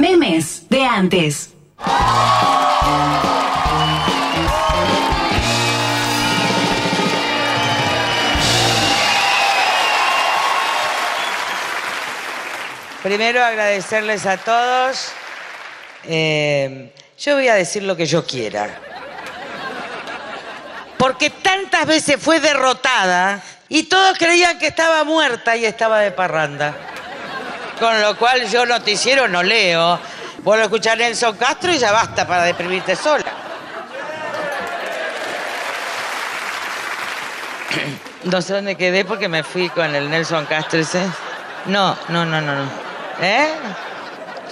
Memes de antes. Primero agradecerles a todos. Eh, yo voy a decir lo que yo quiera. Porque tantas veces fue derrotada y todos creían que estaba muerta y estaba de parranda. Con lo cual yo noticiero no leo. Vuelvo a escuchar a Nelson Castro y ya basta para deprimirte sola. No sé dónde quedé porque me fui con el Nelson Castro ese. No, no, no, no, no. ¿Eh?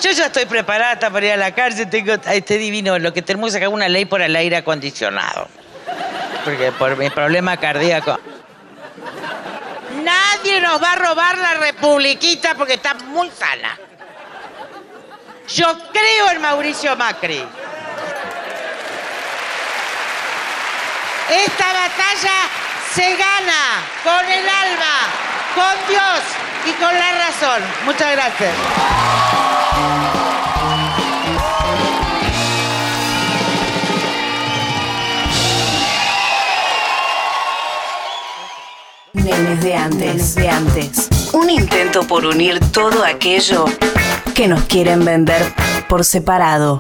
Yo ya estoy preparada para ir a la cárcel, tengo este divino, lo que tenemos es sacar una ley por el aire acondicionado. Porque por mi problema cardíaco. Nadie nos va a robar la republiquita porque está muy sana. Yo creo en Mauricio Macri. Esta batalla se gana con el alma, con Dios y con la razón. Muchas gracias. Memes de antes. de antes. Un intento por unir todo aquello que nos quieren vender por separado.